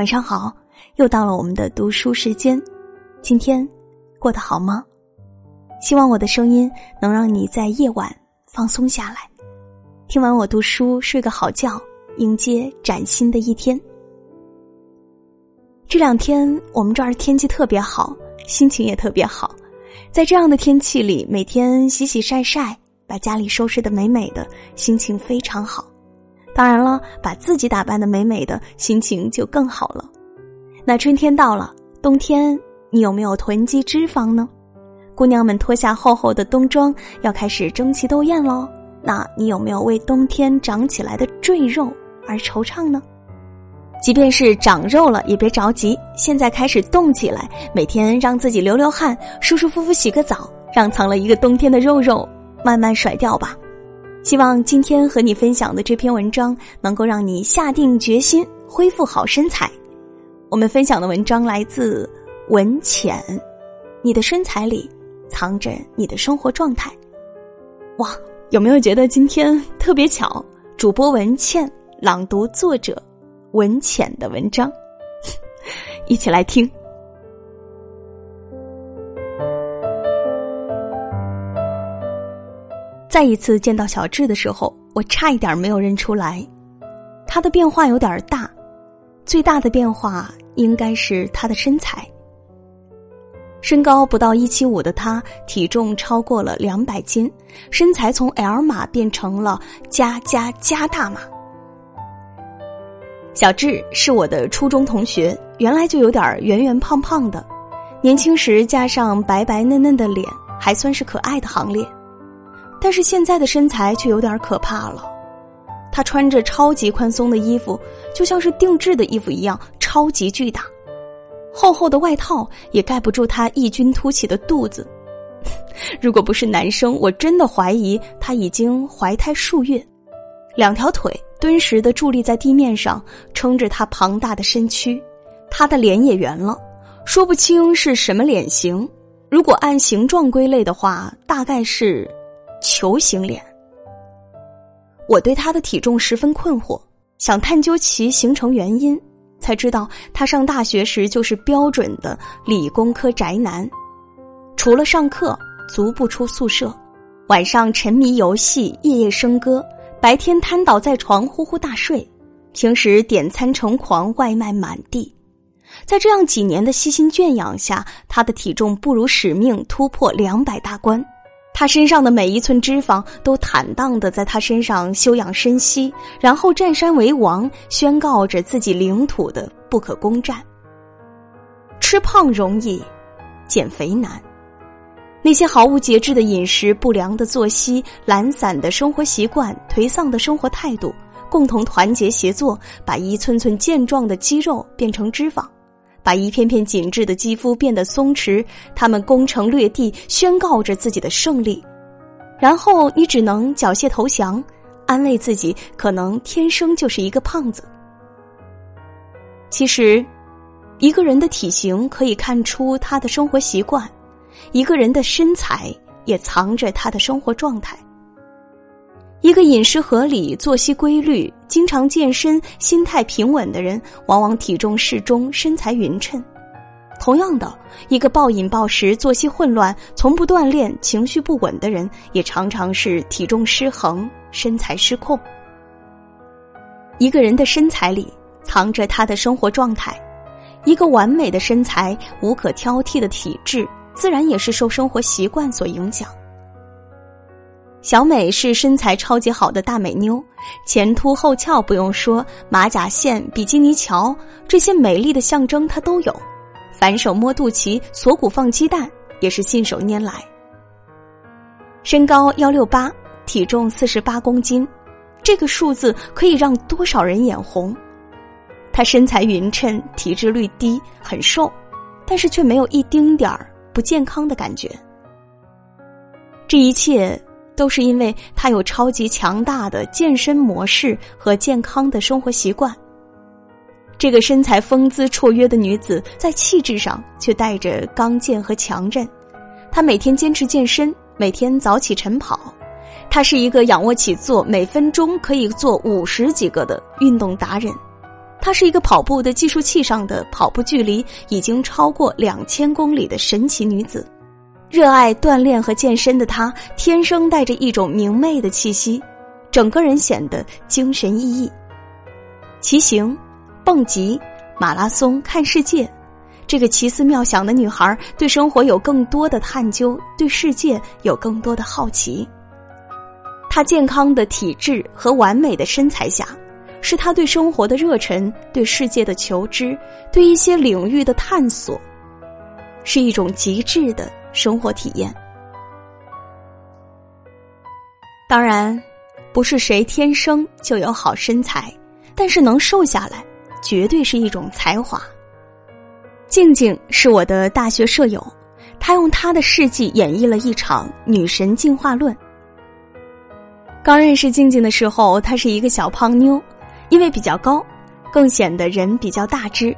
晚上好，又到了我们的读书时间。今天过得好吗？希望我的声音能让你在夜晚放松下来，听完我读书，睡个好觉，迎接崭新的一天。这两天我们这儿天气特别好，心情也特别好。在这样的天气里，每天洗洗晒晒，把家里收拾的美美的，心情非常好。当然了，把自己打扮的美美的，心情就更好了。那春天到了，冬天你有没有囤积脂肪呢？姑娘们脱下厚厚的冬装，要开始争奇斗艳喽。那你有没有为冬天长起来的赘肉而惆怅呢？即便是长肉了，也别着急，现在开始动起来，每天让自己流流汗，舒舒服服洗个澡，让藏了一个冬天的肉肉慢慢甩掉吧。希望今天和你分享的这篇文章能够让你下定决心恢复好身材。我们分享的文章来自文浅，你的身材里藏着你的生活状态。哇，有没有觉得今天特别巧？主播文倩朗读作者文浅的文章，一起来听。再一次见到小智的时候，我差一点没有认出来，他的变化有点大，最大的变化应该是他的身材。身高不到一七五的他，体重超过了两百斤，身材从 L 码变成了加加加大码。小智是我的初中同学，原来就有点圆圆胖胖的，年轻时加上白白嫩嫩的脸，还算是可爱的行列。但是现在的身材却有点可怕了，他穿着超级宽松的衣服，就像是定制的衣服一样，超级巨大，厚厚的外套也盖不住他异军突起的肚子。如果不是男生，我真的怀疑他已经怀胎数月。两条腿敦实的伫立在地面上，撑着他庞大的身躯，他的脸也圆了，说不清是什么脸型。如果按形状归类的话，大概是。球形脸，我对他的体重十分困惑，想探究其形成原因，才知道他上大学时就是标准的理工科宅男，除了上课足不出宿舍，晚上沉迷游戏，夜夜笙歌，白天瘫倒在床呼呼大睡，平时点餐成狂，外卖满地，在这样几年的悉心圈养下，他的体重不辱使命，突破两百大关。他身上的每一寸脂肪都坦荡的在他身上休养生息，然后占山为王，宣告着自己领土的不可攻占。吃胖容易，减肥难。那些毫无节制的饮食、不良的作息、懒散的生活习惯、颓丧的生活态度，共同团结协作，把一寸寸健壮的肌肉变成脂肪。把一片片紧致的肌肤变得松弛，他们攻城略地，宣告着自己的胜利。然后你只能缴械投降，安慰自己可能天生就是一个胖子。其实，一个人的体型可以看出他的生活习惯，一个人的身材也藏着他的生活状态。一个饮食合理、作息规律、经常健身、心态平稳的人，往往体重适中、身材匀称。同样的，一个暴饮暴食、作息混乱、从不锻炼、情绪不稳的人，也常常是体重失衡、身材失控。一个人的身材里藏着他的生活状态，一个完美的身材、无可挑剔的体质，自然也是受生活习惯所影响。小美是身材超级好的大美妞，前凸后翘不用说，马甲线、比基尼桥这些美丽的象征她都有。反手摸肚脐、锁骨放鸡蛋也是信手拈来。身高幺六八，体重四十八公斤，这个数字可以让多少人眼红。她身材匀称，体脂率低，很瘦，但是却没有一丁点儿不健康的感觉。这一切。都是因为她有超级强大的健身模式和健康的生活习惯。这个身材风姿绰约的女子，在气质上却带着刚健和强韧。她每天坚持健身，每天早起晨跑。她是一个仰卧起坐每分钟可以做五十几个的运动达人。她是一个跑步的计数器上的跑步距离已经超过两千公里的神奇女子。热爱锻炼和健身的她，天生带着一种明媚的气息，整个人显得精神奕奕。骑行、蹦极、马拉松、看世界，这个奇思妙想的女孩对生活有更多的探究，对世界有更多的好奇。她健康的体质和完美的身材下，是她对生活的热忱、对世界的求知、对一些领域的探索，是一种极致的。生活体验，当然不是谁天生就有好身材，但是能瘦下来，绝对是一种才华。静静是我的大学舍友，她用她的事迹演绎了一场女神进化论。刚认识静静的时候，她是一个小胖妞，因为比较高，更显得人比较大只。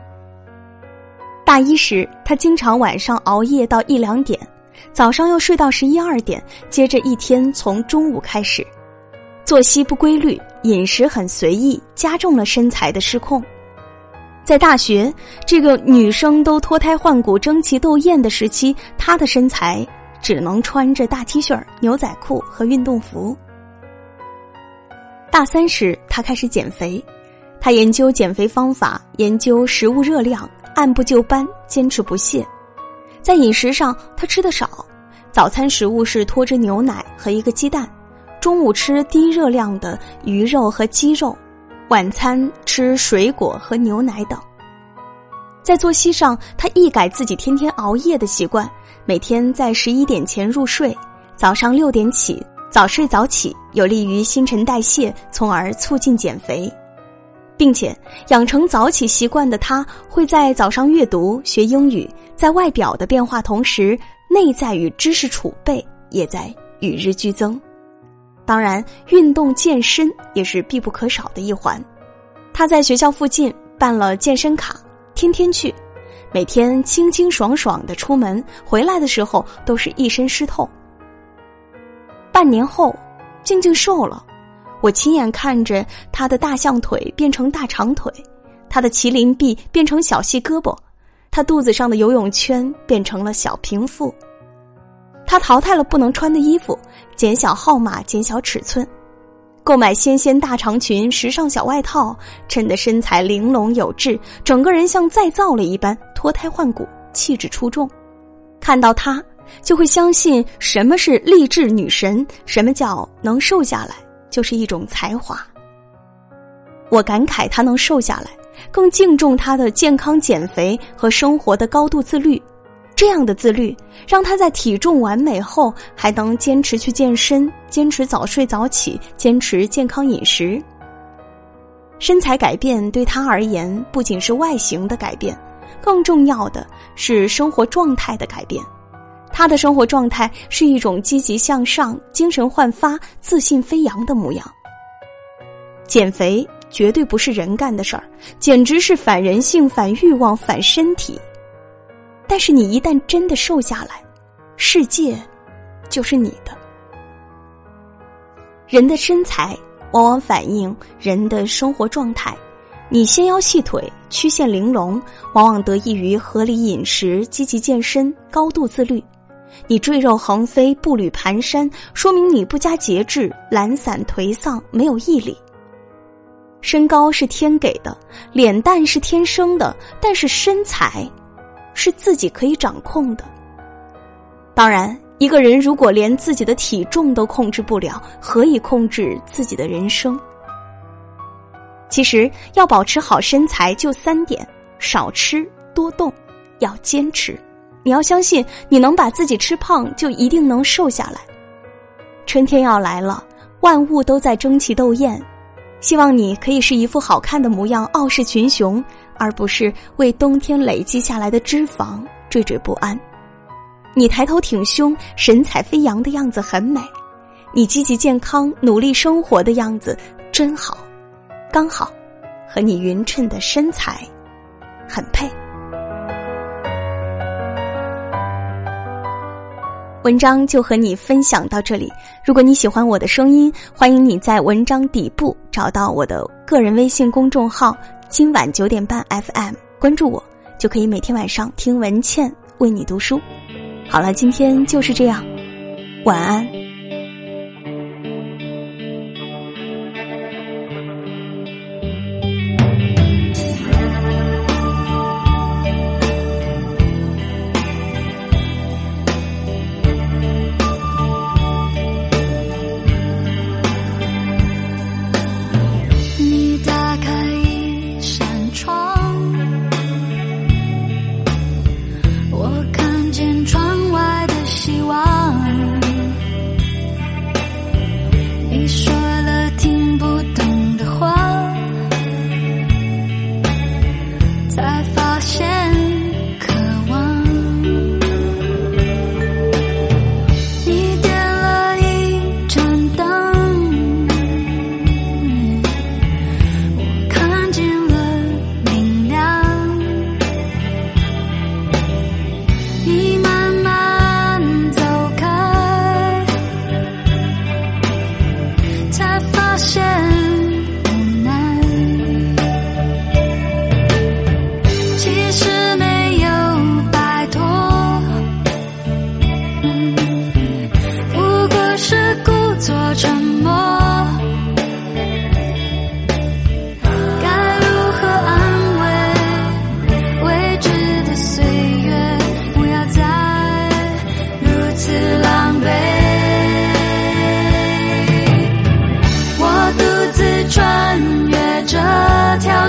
大一时，他经常晚上熬夜到一两点，早上又睡到十一二点，接着一天从中午开始，作息不规律，饮食很随意，加重了身材的失控。在大学这个女生都脱胎换骨、争奇斗艳的时期，她的身材只能穿着大 T 恤、牛仔裤和运动服。大三时，她开始减肥，她研究减肥方法，研究食物热量。按部就班，坚持不懈。在饮食上，他吃的少，早餐食物是脱脂牛奶和一个鸡蛋，中午吃低热量的鱼肉和鸡肉，晚餐吃水果和牛奶等。在作息上，他一改自己天天熬夜的习惯，每天在十一点前入睡，早上六点起，早睡早起有利于新陈代谢，从而促进减肥。并且养成早起习惯的他，会在早上阅读、学英语，在外表的变化同时，内在与知识储备也在与日俱增。当然，运动健身也是必不可少的一环。他在学校附近办了健身卡，天天去，每天清清爽爽的出门，回来的时候都是一身湿透。半年后，静静瘦了。我亲眼看着他的大象腿变成大长腿，他的麒麟臂变成小细胳膊，他肚子上的游泳圈变成了小平腹。他淘汰了不能穿的衣服，减小号码，减小尺寸，购买纤纤大长裙、时尚小外套，衬得身材玲珑有致，整个人像再造了一般，脱胎换骨，气质出众。看到他，就会相信什么是励志女神，什么叫能瘦下来。就是一种才华。我感慨他能瘦下来，更敬重他的健康减肥和生活的高度自律。这样的自律，让他在体重完美后还能坚持去健身，坚持早睡早起，坚持健康饮食。身材改变对他而言，不仅是外形的改变，更重要的是生活状态的改变。他的生活状态是一种积极向上、精神焕发、自信飞扬的模样。减肥绝对不是人干的事儿，简直是反人性、反欲望、反身体。但是你一旦真的瘦下来，世界就是你的。人的身材往往反映人的生活状态，你纤腰细腿、曲线玲珑，往往得益于合理饮食、积极健身、高度自律。你赘肉横飞、步履蹒跚，说明你不加节制、懒散颓丧、没有毅力。身高是天给的，脸蛋是天生的，但是身材是自己可以掌控的。当然，一个人如果连自己的体重都控制不了，何以控制自己的人生？其实，要保持好身材，就三点：少吃、多动，要坚持。你要相信，你能把自己吃胖，就一定能瘦下来。春天要来了，万物都在争奇斗艳，希望你可以是一副好看的模样，傲视群雄，而不是为冬天累积下来的脂肪惴惴不安。你抬头挺胸、神采飞扬的样子很美，你积极健康、努力生活的样子真好，刚好和你匀称的身材很配。文章就和你分享到这里。如果你喜欢我的声音，欢迎你在文章底部找到我的个人微信公众号“今晚九点半 FM，关注我就可以每天晚上听文倩为你读书。好了，今天就是这样，晚安。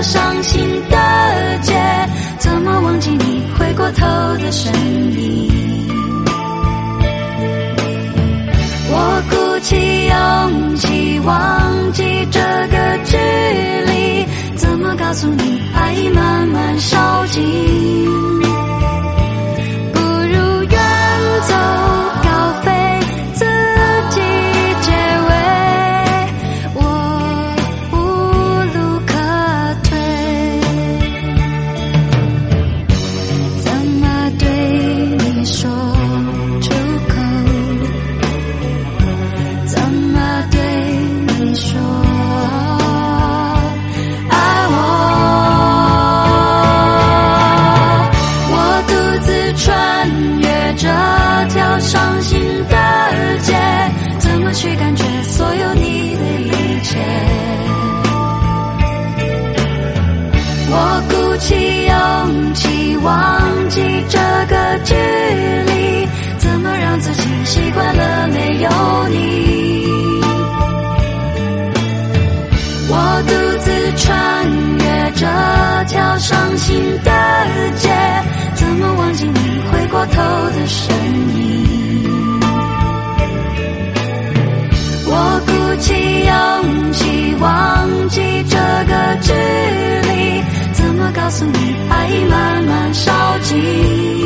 伤心的街怎么忘记你回过头的身影？我鼓起勇气忘记这个距离怎么告诉你爱已慢慢烧尽？忘记这个距离怎么让自己习惯了没有你？我独自穿越这条伤心的街怎么忘记你回过头的身影？我鼓起勇气忘记这个距离怎么告诉你慢慢烧尽？